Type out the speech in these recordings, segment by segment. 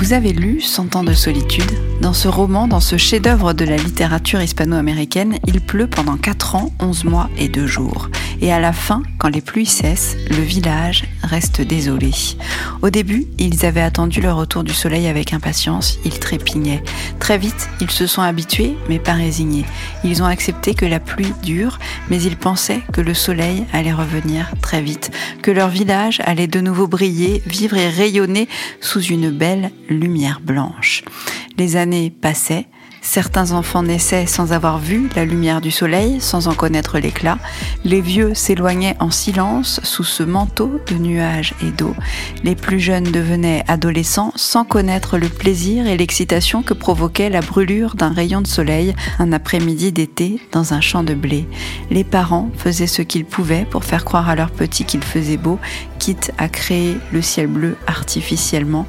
Vous avez lu Cent ans de solitude? Dans ce roman, dans ce chef-d'œuvre de la littérature hispano-américaine, il pleut pendant 4 ans, 11 mois et 2 jours. Et à la fin, quand les pluies cessent, le village reste désolé. Au début, ils avaient attendu le retour du soleil avec impatience, ils trépignaient. Très vite, ils se sont habitués, mais pas résignés. Ils ont accepté que la pluie dure, mais ils pensaient que le soleil allait revenir très vite, que leur village allait de nouveau briller, vivre et rayonner sous une belle lumière blanche. Les années passaient, Certains enfants naissaient sans avoir vu la lumière du soleil, sans en connaître l'éclat. Les vieux s'éloignaient en silence sous ce manteau de nuages et d'eau. Les plus jeunes devenaient adolescents sans connaître le plaisir et l'excitation que provoquait la brûlure d'un rayon de soleil un après-midi d'été dans un champ de blé. Les parents faisaient ce qu'ils pouvaient pour faire croire à leurs petits qu'il faisait beau, quitte à créer le ciel bleu artificiellement.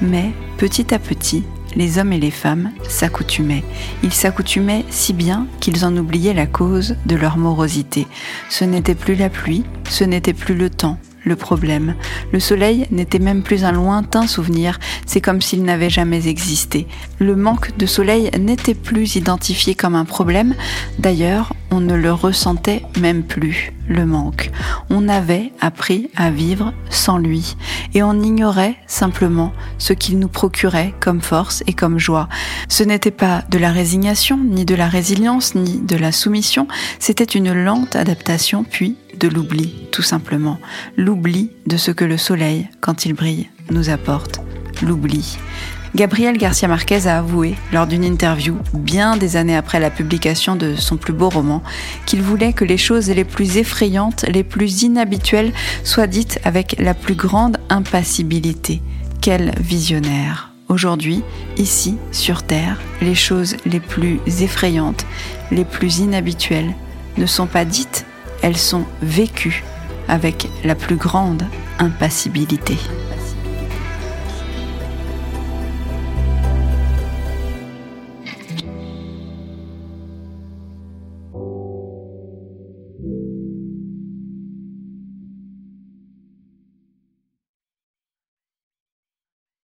Mais petit à petit, les hommes et les femmes s'accoutumaient. Ils s'accoutumaient si bien qu'ils en oubliaient la cause de leur morosité. Ce n'était plus la pluie, ce n'était plus le temps, le problème. Le soleil n'était même plus un lointain souvenir, c'est comme s'il n'avait jamais existé. Le manque de soleil n'était plus identifié comme un problème, d'ailleurs on ne le ressentait même plus, le manque. On avait appris à vivre sans lui, et on ignorait simplement ce qu'il nous procurait comme force et comme joie. Ce n'était pas de la résignation, ni de la résilience, ni de la soumission, c'était une lente adaptation, puis de l'oubli, tout simplement. L'oubli de ce que le soleil, quand il brille, nous apporte. L'oubli. Gabriel Garcia Marquez a avoué, lors d'une interview, bien des années après la publication de son plus beau roman, qu'il voulait que les choses les plus effrayantes, les plus inhabituelles soient dites avec la plus grande impassibilité. Quel visionnaire Aujourd'hui, ici, sur Terre, les choses les plus effrayantes, les plus inhabituelles ne sont pas dites, elles sont vécues avec la plus grande impassibilité.